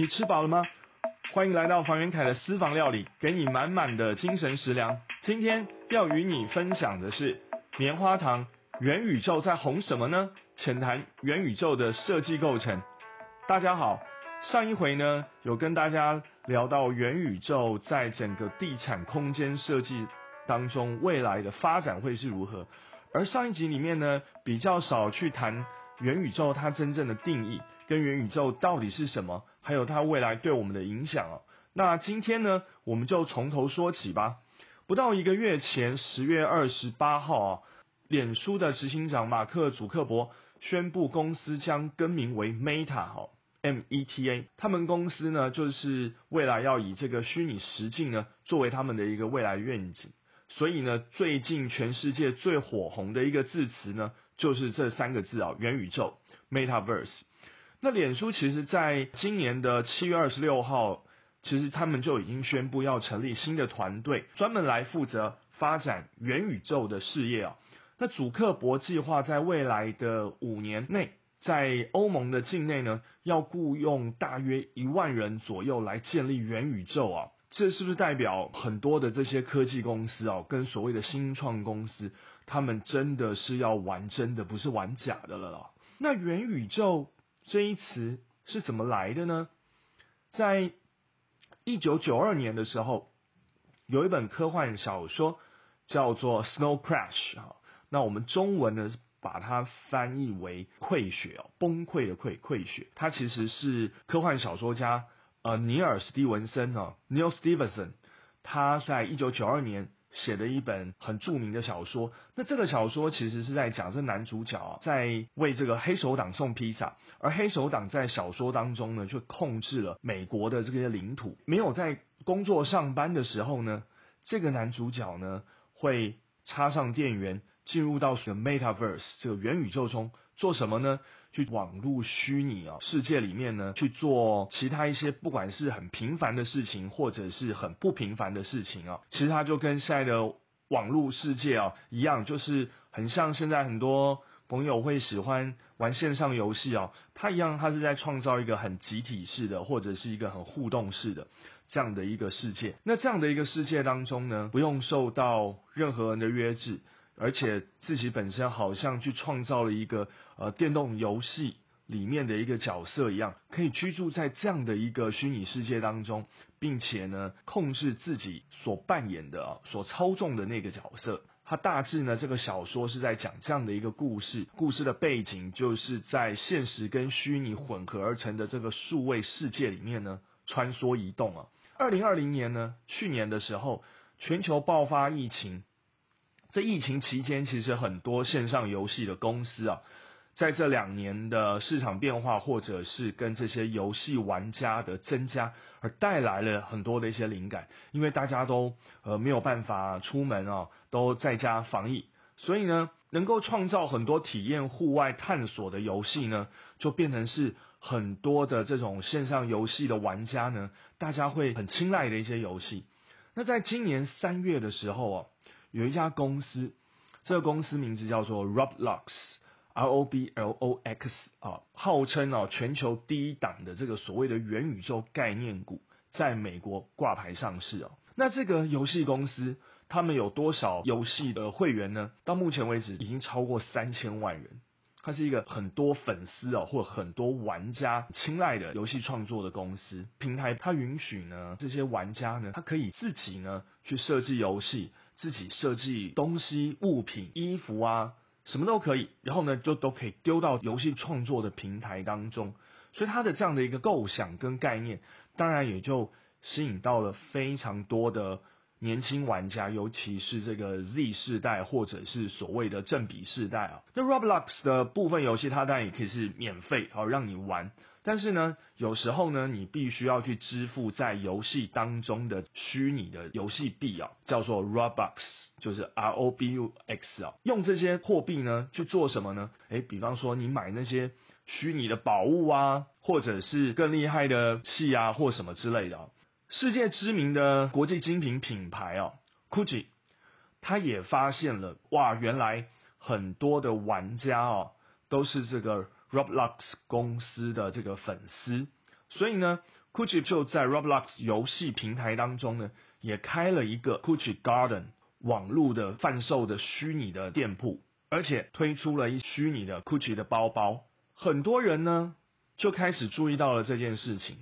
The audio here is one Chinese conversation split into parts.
你吃饱了吗？欢迎来到房元凯的私房料理，给你满满的精神食粮。今天要与你分享的是棉花糖元宇宙在红什么呢？浅谈元宇宙的设计构成。大家好，上一回呢有跟大家聊到元宇宙在整个地产空间设计当中未来的发展会是如何，而上一集里面呢比较少去谈。元宇宙它真正的定义跟元宇宙到底是什么，还有它未来对我们的影响哦。那今天呢，我们就从头说起吧。不到一个月前，十月二十八号啊，脸书的执行长马克·祖克伯宣布公司将更名为 Meta 哈，M E T A。他们公司呢，就是未来要以这个虚拟实境呢，作为他们的一个未来愿景。所以呢，最近全世界最火红的一个字词呢。就是这三个字啊，元宇宙 （Metaverse）。那脸书其实在今年的七月二十六号，其实他们就已经宣布要成立新的团队，专门来负责发展元宇宙的事业啊。那主克伯计划在未来的五年内，在欧盟的境内呢，要雇佣大约一万人左右来建立元宇宙啊。这是不是代表很多的这些科技公司啊，跟所谓的新创公司，他们真的是要玩真的，不是玩假的了啦？那元宇宙这一词是怎么来的呢？在一九九二年的时候，有一本科幻小说叫做《Snow Crash》啊，那我们中文呢把它翻译为“溃雪”哦，崩溃的溃溃雪，它其实是科幻小说家。呃，尼尔·斯蒂文森啊，Neil Stevenson，他在一九九二年写的一本很著名的小说。那这个小说其实是在讲这男主角在为这个黑手党送披萨，而黑手党在小说当中呢，却控制了美国的这些领土。没有在工作上班的时候呢，这个男主角呢会插上电源，进入到这个 Metaverse 这个元宇宙中做什么呢？去网络虚拟啊世界里面呢去做其他一些不管是很平凡的事情或者是很不平凡的事情啊，其实它就跟现在的网络世界啊一样，就是很像现在很多朋友会喜欢玩线上游戏啊，它一样，它是在创造一个很集体式的或者是一个很互动式的这样的一个世界。那这样的一个世界当中呢，不用受到任何人的约制。而且自己本身好像去创造了一个呃电动游戏里面的一个角色一样，可以居住在这样的一个虚拟世界当中，并且呢控制自己所扮演的啊所操纵的那个角色。它大致呢这个小说是在讲这样的一个故事，故事的背景就是在现实跟虚拟混合而成的这个数位世界里面呢穿梭移动啊。二零二零年呢去年的时候，全球爆发疫情。在疫情期间，其实很多线上游戏的公司啊，在这两年的市场变化，或者是跟这些游戏玩家的增加，而带来了很多的一些灵感。因为大家都呃没有办法出门啊，都在家防疫，所以呢，能够创造很多体验户外探索的游戏呢，就变成是很多的这种线上游戏的玩家呢，大家会很青睐的一些游戏。那在今年三月的时候啊。有一家公司，这个公司名字叫做 Roblox，R O B L O X 啊，号称哦全球第一档的这个所谓的元宇宙概念股，在美国挂牌上市哦。那这个游戏公司，他们有多少游戏的会员呢？到目前为止，已经超过三千万人。它是一个很多粉丝哦，或很多玩家青睐的游戏创作的公司平台。它允许呢这些玩家呢，他可以自己呢去设计游戏。自己设计东西、物品、衣服啊，什么都可以，然后呢，就都可以丢到游戏创作的平台当中。所以他的这样的一个构想跟概念，当然也就吸引到了非常多的年轻玩家，尤其是这个 Z 世代或者是所谓的正比世代啊。那 Roblox 的部分游戏，它当然也可以是免费，好让你玩。但是呢，有时候呢，你必须要去支付在游戏当中的虚拟的游戏币啊，叫做 Robux，就是 R O B U X 啊。用这些货币呢去做什么呢？诶，比方说你买那些虚拟的宝物啊，或者是更厉害的器啊，或什么之类的。世界知名的国际精品品牌啊，Gucci，他也发现了哇，原来很多的玩家哦都是这个。Roblox 公司的这个粉丝，所以呢，Gucci 就在 Roblox 游戏平台当中呢，也开了一个 Gucci Garden 网络的贩售的虚拟的店铺，而且推出了一虚拟的 Gucci 的包包。很多人呢就开始注意到了这件事情。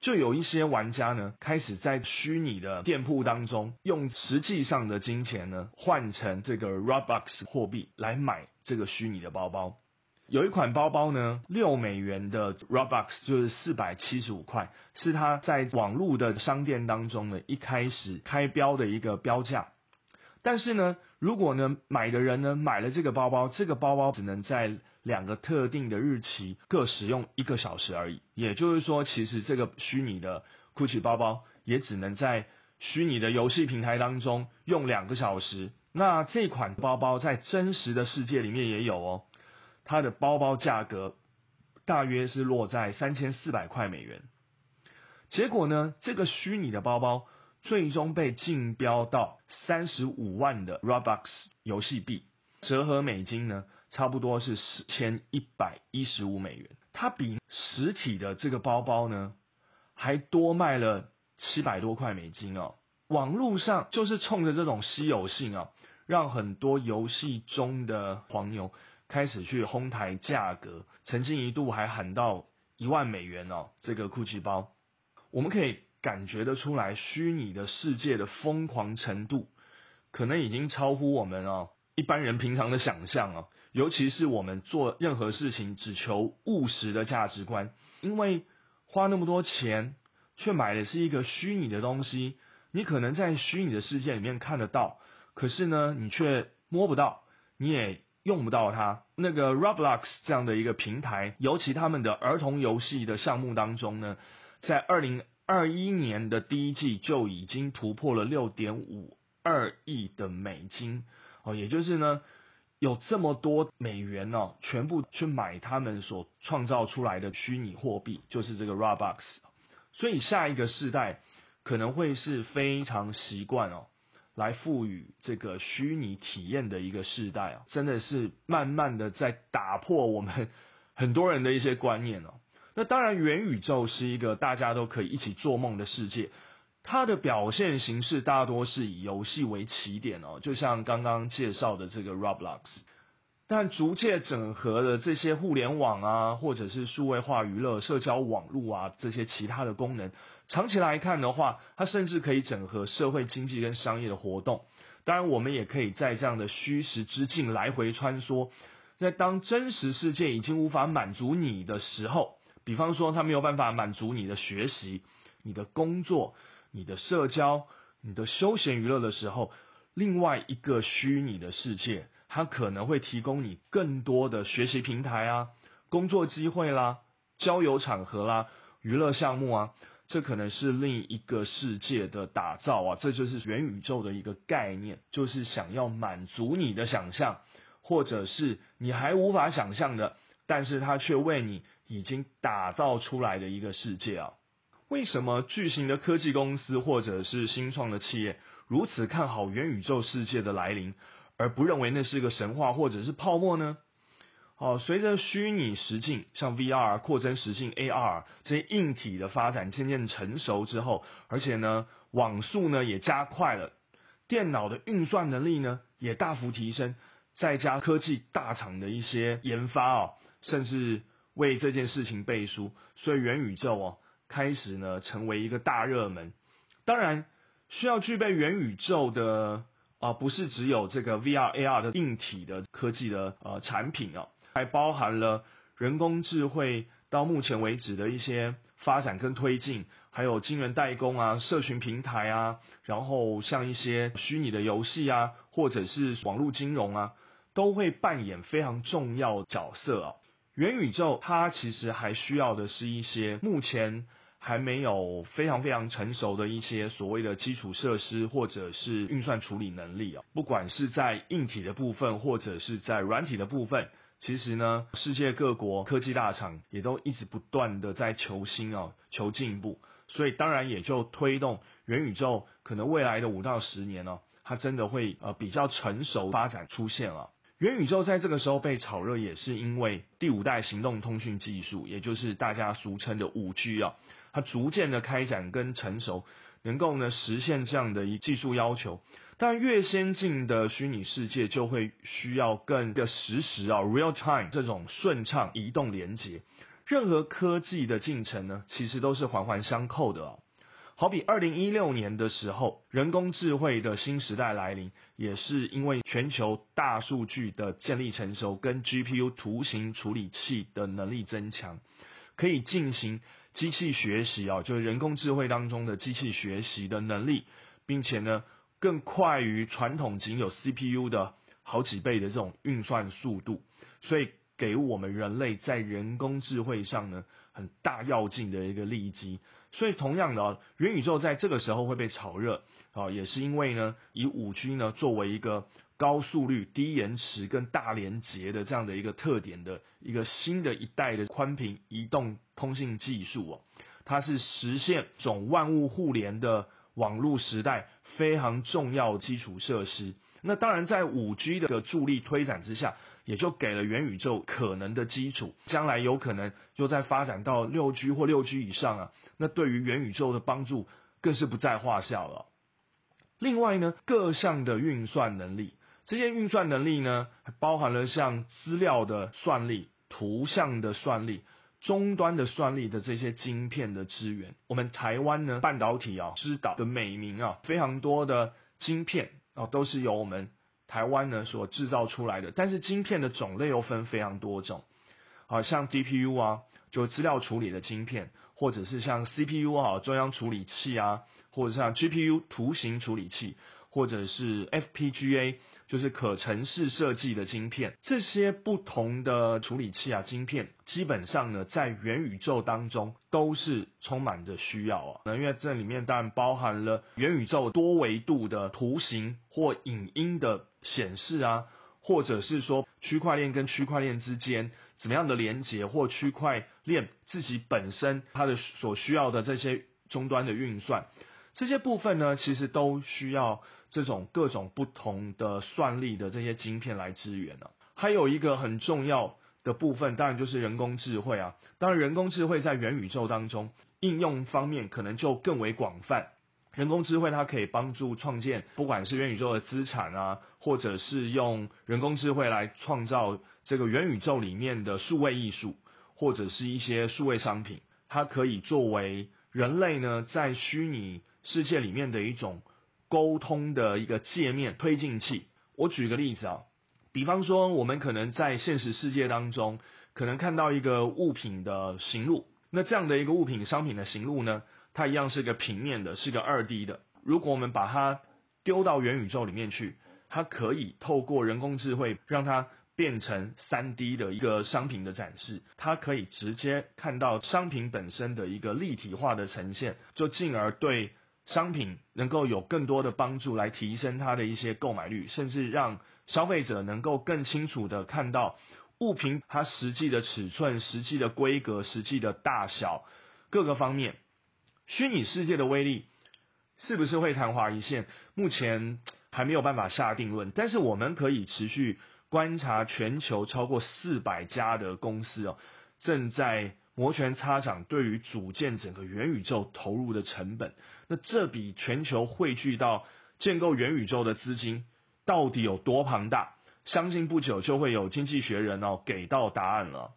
就有一些玩家呢，开始在虚拟的店铺当中，用实际上的金钱呢，换成这个 Roblox 货币来买这个虚拟的包包。有一款包包呢，六美元的 Robux 就是四百七十五块，是它在网络的商店当中呢，一开始开标的一个标价。但是呢，如果呢买的人呢买了这个包包，这个包包只能在两个特定的日期各使用一个小时而已。也就是说，其实这个虚拟的 Gucci 包包也只能在虚拟的游戏平台当中用两个小时。那这款包包在真实的世界里面也有哦，它的包包价格大约是落在三千四百块美元。结果呢，这个虚拟的包包。最终被竞标到三十五万的 Robux 游戏币，折合美金呢，差不多是四千一百一十五美元。它比实体的这个包包呢，还多卖了七百多块美金哦。网络上就是冲着这种稀有性啊，让很多游戏中的黄牛开始去哄抬价格，曾经一度还喊到一万美元哦。这个 GUCCI 包，我们可以。感觉得出来，虚拟的世界的疯狂程度，可能已经超乎我们哦一般人平常的想象啊。尤其是我们做任何事情只求务实的价值观，因为花那么多钱，却买的是一个虚拟的东西，你可能在虚拟的世界里面看得到，可是呢，你却摸不到，你也用不到它。那个 Roblox 这样的一个平台，尤其他们的儿童游戏的项目当中呢，在二零。二一年的第一季就已经突破了六点五二亿的美金哦，也就是呢，有这么多美元哦，全部去买他们所创造出来的虚拟货币，就是这个 Robux。所以下一个世代可能会是非常习惯哦，来赋予这个虚拟体验的一个世代啊，真的是慢慢的在打破我们很多人的一些观念哦。那当然，元宇宙是一个大家都可以一起做梦的世界。它的表现形式大多是以游戏为起点哦，就像刚刚介绍的这个 Roblox。但逐渐整合的这些互联网啊，或者是数位化娱乐、社交网络啊这些其他的功能，长期来看的话，它甚至可以整合社会经济跟商业的活动。当然，我们也可以在这样的虚实之境来回穿梭。在当真实世界已经无法满足你的时候，比方说，他没有办法满足你的学习、你的工作、你的社交、你的休闲娱乐的时候，另外一个虚拟的世界，它可能会提供你更多的学习平台啊、工作机会啦、交友场合啦、娱乐项目啊，这可能是另一个世界的打造啊，这就是元宇宙的一个概念，就是想要满足你的想象，或者是你还无法想象的。但是它却为你已经打造出来的一个世界啊！为什么巨型的科技公司或者是新创的企业如此看好元宇宙世界的来临，而不认为那是一个神话或者是泡沫呢？哦，随着虚拟实境像 VR、扩增实境 AR 这些硬体的发展渐渐成熟之后，而且呢网速呢也加快了，电脑的运算能力呢也大幅提升，再加科技大厂的一些研发哦。甚至为这件事情背书，所以元宇宙哦开始呢成为一个大热门。当然，需要具备元宇宙的啊，不是只有这个 VR、AR 的硬体的科技的呃产品啊，还包含了人工智慧到目前为止的一些发展跟推进，还有晶圆代工啊、社群平台啊，然后像一些虚拟的游戏啊，或者是网络金融啊，都会扮演非常重要角色啊。元宇宙它其实还需要的是一些目前还没有非常非常成熟的一些所谓的基础设施或者是运算处理能力啊，不管是在硬体的部分或者是在软体的部分，其实呢，世界各国科技大厂也都一直不断的在求新啊，求进步，所以当然也就推动元宇宙可能未来的五到十年呢，它真的会呃比较成熟发展出现了。元宇宙在这个时候被炒热，也是因为第五代行动通讯技术，也就是大家俗称的五 G 啊，它逐渐的开展跟成熟，能够呢实现这样的一技术要求。但越先进的虚拟世界，就会需要更的实时啊 （real time） 这种顺畅移动连接。任何科技的进程呢，其实都是环环相扣的哦。好比二零一六年的时候，人工智慧的新时代来临，也是因为全球大数据的建立成熟，跟 GPU 图形处理器的能力增强，可以进行机器学习啊，就是人工智慧当中的机器学习的能力，并且呢，更快于传统仅有 CPU 的好几倍的这种运算速度，所以给我们人类在人工智慧上呢，很大要劲的一个利基。所以，同样的，元宇宙在这个时候会被炒热。啊，也是因为呢，以五 G 呢作为一个高速率、低延迟跟大连接的这样的一个特点的一个新的一代的宽频移动通信技术哦，它是实现总万物互联的网络时代非常重要基础设施。那当然，在五 G 的助力推展之下。也就给了元宇宙可能的基础，将来有可能又在发展到六 G 或六 G 以上啊，那对于元宇宙的帮助更是不在话下了。另外呢，各项的运算能力，这些运算能力呢，包含了像资料的算力、图像的算力、终端的算力的这些晶片的资源。我们台湾呢，半导体啊之岛的美名啊，非常多的晶片啊，都是由我们。台湾呢所制造出来的，但是晶片的种类又分非常多种，啊，像 DPU 啊，就资料处理的晶片，或者是像 CPU 啊，中央处理器啊，或者像 GPU 图形处理器。或者是 FPGA，就是可程式设计的晶片，这些不同的处理器啊，晶片基本上呢，在元宇宙当中都是充满着需要啊。那因为这里面当然包含了元宇宙多维度的图形或影音的显示啊，或者是说区块链跟区块链之间怎么样的连接，或区块链自己本身它的所需要的这些终端的运算。这些部分呢，其实都需要这种各种不同的算力的这些晶片来支援呢。还有一个很重要的部分，当然就是人工智慧啊。当然，人工智慧在元宇宙当中应用方面可能就更为广泛。人工智慧它可以帮助创建，不管是元宇宙的资产啊，或者是用人工智慧来创造这个元宇宙里面的数位艺术，或者是一些数位商品，它可以作为人类呢在虚拟。世界里面的一种沟通的一个界面推进器。我举个例子啊，比方说我们可能在现实世界当中，可能看到一个物品的行路，那这样的一个物品商品的行路呢，它一样是个平面的，是个二 D 的。如果我们把它丢到元宇宙里面去，它可以透过人工智慧让它变成三 D 的一个商品的展示，它可以直接看到商品本身的一个立体化的呈现，就进而对。商品能够有更多的帮助来提升它的一些购买率，甚至让消费者能够更清楚的看到物品它实际的尺寸、实际的规格、实际的大小各个方面。虚拟世界的威力是不是会昙花一现？目前还没有办法下定论，但是我们可以持续观察全球超过四百家的公司哦，正在。摩拳擦掌，对于组建整个元宇宙投入的成本，那这笔全球汇聚到建构元宇宙的资金到底有多庞大？相信不久就会有经济学人哦给到答案了。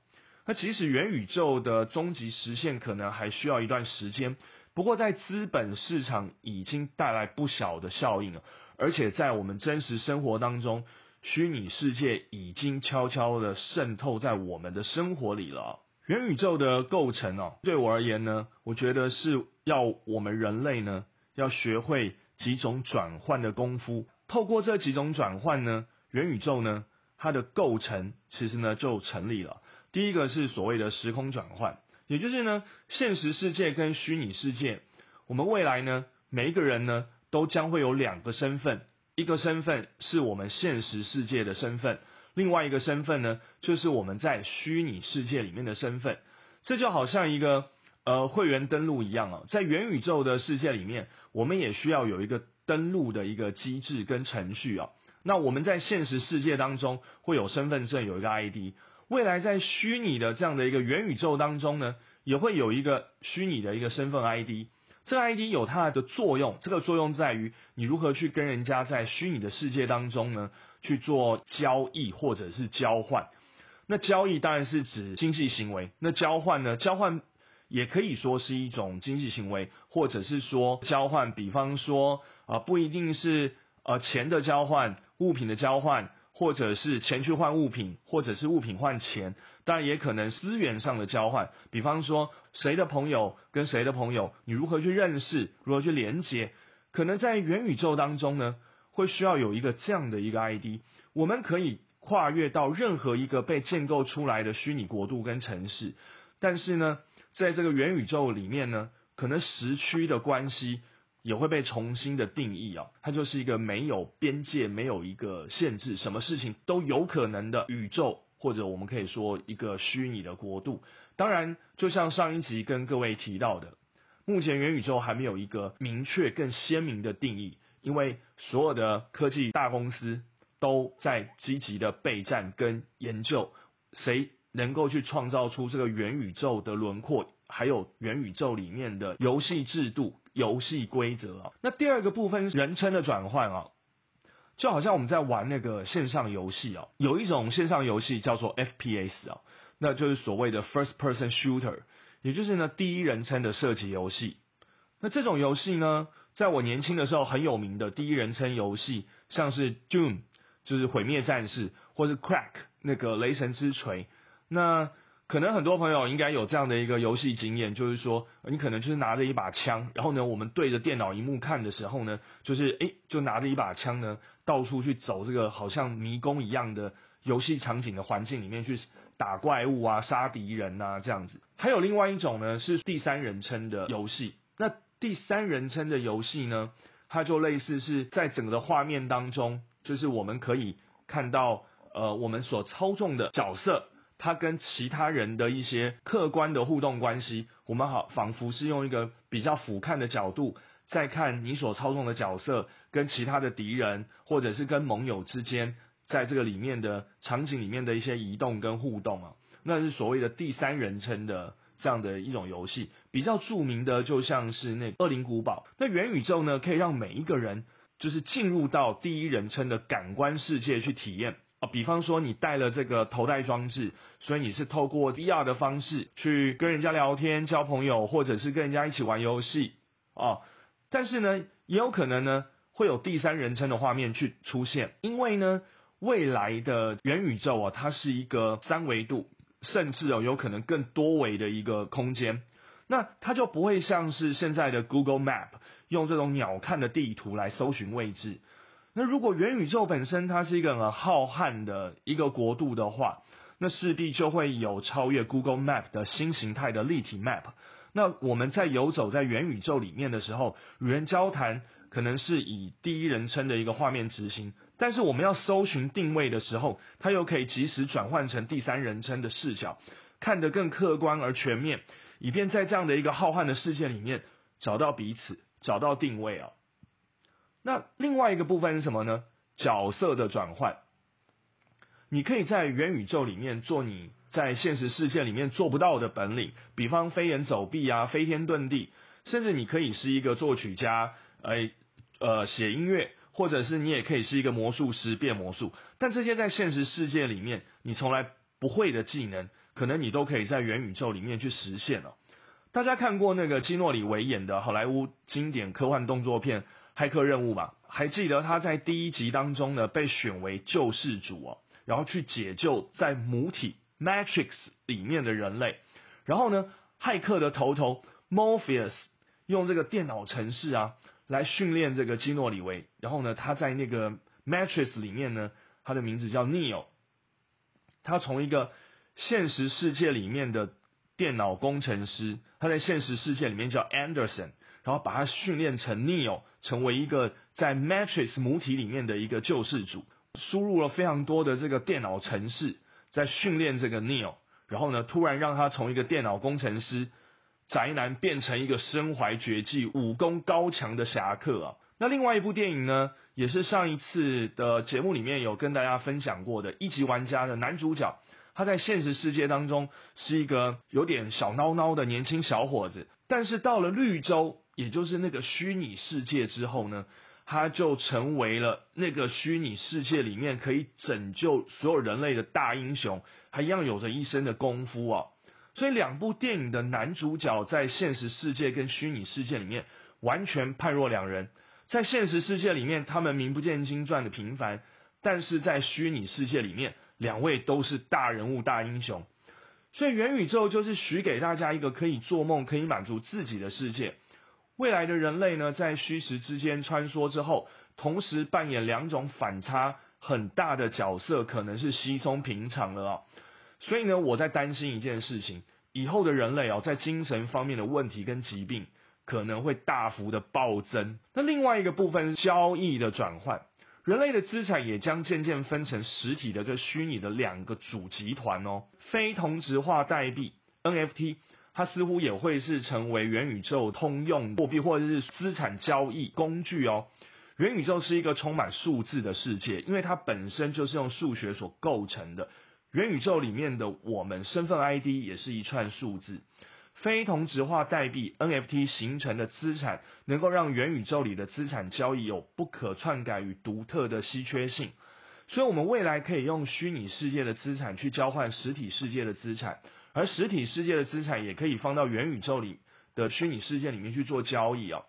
那其实元宇宙的终极实现可能还需要一段时间，不过在资本市场已经带来不小的效应了，而且在我们真实生活当中，虚拟世界已经悄悄的渗透在我们的生活里了。元宇宙的构成哦，对我而言呢，我觉得是要我们人类呢，要学会几种转换的功夫。透过这几种转换呢，元宇宙呢，它的构成其实呢就成立了。第一个是所谓的时空转换，也就是呢，现实世界跟虚拟世界，我们未来呢，每一个人呢，都将会有两个身份，一个身份是我们现实世界的身份。另外一个身份呢，就是我们在虚拟世界里面的身份，这就好像一个呃会员登录一样啊，在元宇宙的世界里面，我们也需要有一个登录的一个机制跟程序啊。那我们在现实世界当中会有身份证，有一个 ID。未来在虚拟的这样的一个元宇宙当中呢，也会有一个虚拟的一个身份 ID。这个 ID 有它的作用，这个作用在于你如何去跟人家在虚拟的世界当中呢去做交易或者是交换。那交易当然是指经济行为，那交换呢？交换也可以说是一种经济行为，或者是说交换，比方说啊，不一定是呃钱的交换，物品的交换。或者是钱去换物品，或者是物品换钱，当然也可能资源上的交换。比方说，谁的朋友跟谁的朋友，你如何去认识，如何去连接？可能在元宇宙当中呢，会需要有一个这样的一个 ID，我们可以跨越到任何一个被建构出来的虚拟国度跟城市。但是呢，在这个元宇宙里面呢，可能时区的关系。也会被重新的定义啊，它就是一个没有边界、没有一个限制，什么事情都有可能的宇宙，或者我们可以说一个虚拟的国度。当然，就像上一集跟各位提到的，目前元宇宙还没有一个明确、更鲜明的定义，因为所有的科技大公司都在积极的备战跟研究，谁能够去创造出这个元宇宙的轮廓，还有元宇宙里面的游戏制度。游戏规则啊，那第二个部分人称的转换啊，就好像我们在玩那个线上游戏啊，有一种线上游戏叫做 FPS 啊，那就是所谓的 First Person Shooter，也就是呢第一人称的射击游戏。那这种游戏呢，在我年轻的时候很有名的第一人称游戏，像是 Doom，就是毁灭战士，或是 Crack 那个雷神之锤，那。可能很多朋友应该有这样的一个游戏经验，就是说，你可能就是拿着一把枪，然后呢，我们对着电脑荧幕看的时候呢，就是诶，就拿着一把枪呢，到处去走这个好像迷宫一样的游戏场景的环境里面去打怪物啊、杀敌人啊这样子。还有另外一种呢，是第三人称的游戏。那第三人称的游戏呢，它就类似是在整个画面当中，就是我们可以看到呃，我们所操纵的角色。它跟其他人的一些客观的互动关系，我们好仿佛是用一个比较俯瞰的角度，在看你所操纵的角色跟其他的敌人，或者是跟盟友之间，在这个里面的场景里面的一些移动跟互动啊，那是所谓的第三人称的这样的一种游戏。比较著名的就像是那《恶灵古堡》，那元宇宙呢，可以让每一个人就是进入到第一人称的感官世界去体验。啊，比方说你带了这个头戴装置，所以你是透过 VR 的方式去跟人家聊天、交朋友，或者是跟人家一起玩游戏啊。但是呢，也有可能呢会有第三人称的画面去出现，因为呢未来的元宇宙啊，它是一个三维度，甚至哦有可能更多维的一个空间，那它就不会像是现在的 Google Map 用这种鸟瞰的地图来搜寻位置。那如果元宇宙本身它是一个很浩瀚的一个国度的话，那势必就会有超越 Google Map 的新形态的立体 Map。那我们在游走在元宇宙里面的时候，与人交谈可能是以第一人称的一个画面执行，但是我们要搜寻定位的时候，它又可以及时转换成第三人称的视角，看得更客观而全面，以便在这样的一个浩瀚的世界里面找到彼此，找到定位啊。那另外一个部分是什么呢？角色的转换，你可以在元宇宙里面做你在现实世界里面做不到的本领，比方飞檐走壁啊、飞天遁地，甚至你可以是一个作曲家，哎呃写音乐，或者是你也可以是一个魔术师变魔术。但这些在现实世界里面你从来不会的技能，可能你都可以在元宇宙里面去实现了。大家看过那个基诺里维演的好莱坞经典科幻动作片？骇客任务吧，还记得他在第一集当中呢，被选为救世主哦，然后去解救在母体 Matrix 里面的人类。然后呢，骇客的头头 Morpheus 用这个电脑程式啊，来训练这个基诺里维。然后呢，他在那个 Matrix 里面呢，他的名字叫 Neo。他从一个现实世界里面的电脑工程师，他在现实世界里面叫 Anderson。然后把他训练成 Neo，成为一个在 Matrix 母体里面的一个救世主，输入了非常多的这个电脑程式，在训练这个 Neo，然后呢，突然让他从一个电脑工程师宅男变成一个身怀绝技、武功高强的侠客啊！那另外一部电影呢，也是上一次的节目里面有跟大家分享过的《一级玩家》的男主角，他在现实世界当中是一个有点小孬孬的年轻小伙子，但是到了绿洲，也就是那个虚拟世界之后呢，他就成为了那个虚拟世界里面可以拯救所有人类的大英雄，还一样有着一身的功夫啊。所以两部电影的男主角在现实世界跟虚拟世界里面完全判若两人。在现实世界里面，他们名不见经传的平凡；但是在虚拟世界里面，两位都是大人物、大英雄。所以元宇宙就是许给大家一个可以做梦、可以满足自己的世界。未来的人类呢，在虚实之间穿梭之后，同时扮演两种反差很大的角色，可能是稀松平常了啊。所以呢，我在担心一件事情：以后的人类啊，在精神方面的问题跟疾病。可能会大幅的暴增。那另外一个部分是交易的转换，人类的资产也将渐渐分成实体的跟虚拟的两个主集团哦。非同质化代币 NFT，它似乎也会是成为元宇宙通用货币或者是资产交易工具哦。元宇宙是一个充满数字的世界，因为它本身就是用数学所构成的。元宇宙里面的我们身份 ID 也是一串数字。非同质化代币 NFT 形成的资产，能够让元宇宙里的资产交易有不可篡改与独特的稀缺性。所以，我们未来可以用虚拟世界的资产去交换实体世界的资产，而实体世界的资产也可以放到元宇宙里的虚拟世界里面去做交易哦。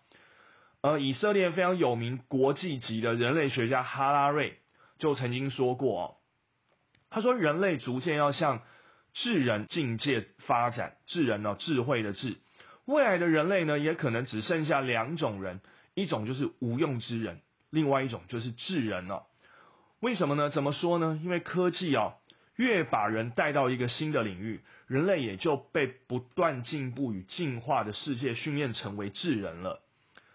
呃，以色列非常有名、国际级的人类学家哈拉瑞就曾经说过哦，他说人类逐渐要向智人境界发展，智人呢，智慧的智，未来的人类呢，也可能只剩下两种人，一种就是无用之人，另外一种就是智人了。为什么呢？怎么说呢？因为科技啊，越把人带到一个新的领域，人类也就被不断进步与进化的世界训练成为智人了。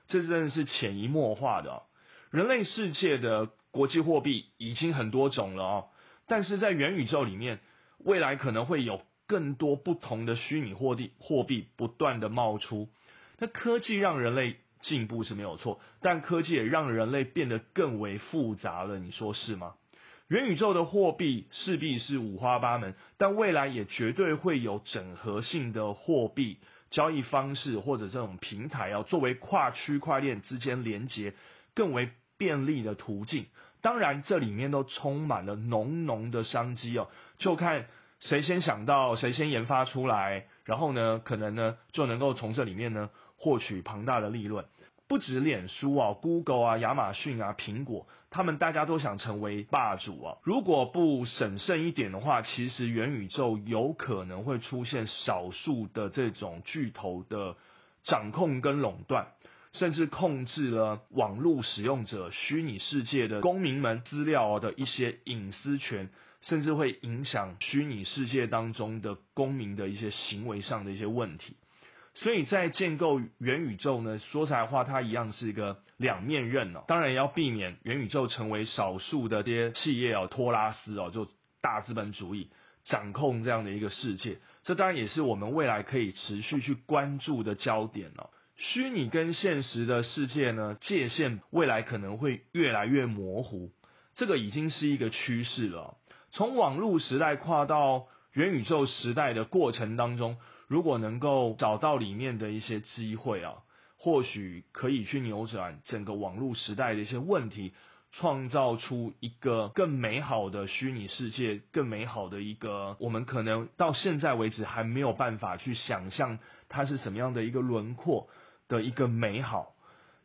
这真的是潜移默化的。人类世界的国际货币已经很多种了哦，但是在元宇宙里面。未来可能会有更多不同的虚拟货币货币不断的冒出。那科技让人类进步是没有错，但科技也让人类变得更为复杂了。你说是吗？元宇宙的货币势必是五花八门，但未来也绝对会有整合性的货币交易方式或者这种平台啊，作为跨区块链之间连接更为便利的途径。当然，这里面都充满了浓浓的商机哦，就看谁先想到，谁先研发出来，然后呢，可能呢就能够从这里面呢获取庞大的利润。不止脸书啊、Google 啊、亚马逊啊、苹果，他们大家都想成为霸主啊。如果不审慎一点的话，其实元宇宙有可能会出现少数的这种巨头的掌控跟垄断。甚至控制了网络使用者虚拟世界的公民们资料的一些隐私权，甚至会影响虚拟世界当中的公民的一些行为上的一些问题。所以在建构元宇宙呢，说实在话，它一样是一个两面刃哦。当然要避免元宇宙成为少数的这些企业哦，托拉斯哦，就大资本主义掌控这样的一个世界。这当然也是我们未来可以持续去关注的焦点哦。虚拟跟现实的世界呢，界限未来可能会越来越模糊，这个已经是一个趋势了。从网络时代跨到元宇宙时代的过程当中，如果能够找到里面的一些机会啊，或许可以去扭转整个网络时代的一些问题，创造出一个更美好的虚拟世界，更美好的一个我们可能到现在为止还没有办法去想象它是什么样的一个轮廓。的一个美好，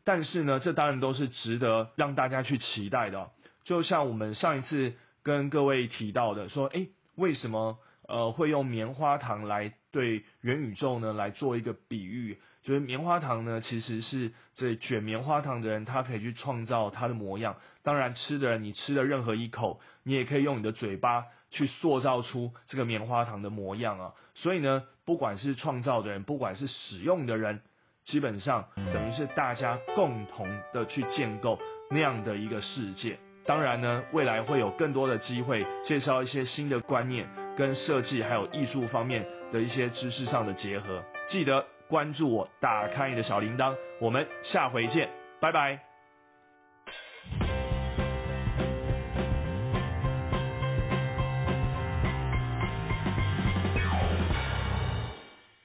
但是呢，这当然都是值得让大家去期待的。就像我们上一次跟各位提到的，说，诶，为什么呃会用棉花糖来对元宇宙呢来做一个比喻？就是棉花糖呢，其实是这卷棉花糖的人，他可以去创造它的模样。当然，吃的人，你吃的任何一口，你也可以用你的嘴巴去塑造出这个棉花糖的模样啊。所以呢，不管是创造的人，不管是使用的人。基本上等于是大家共同的去建构那样的一个世界。当然呢，未来会有更多的机会介绍一些新的观念、跟设计还有艺术方面的一些知识上的结合。记得关注我，打开你的小铃铛。我们下回见，拜拜。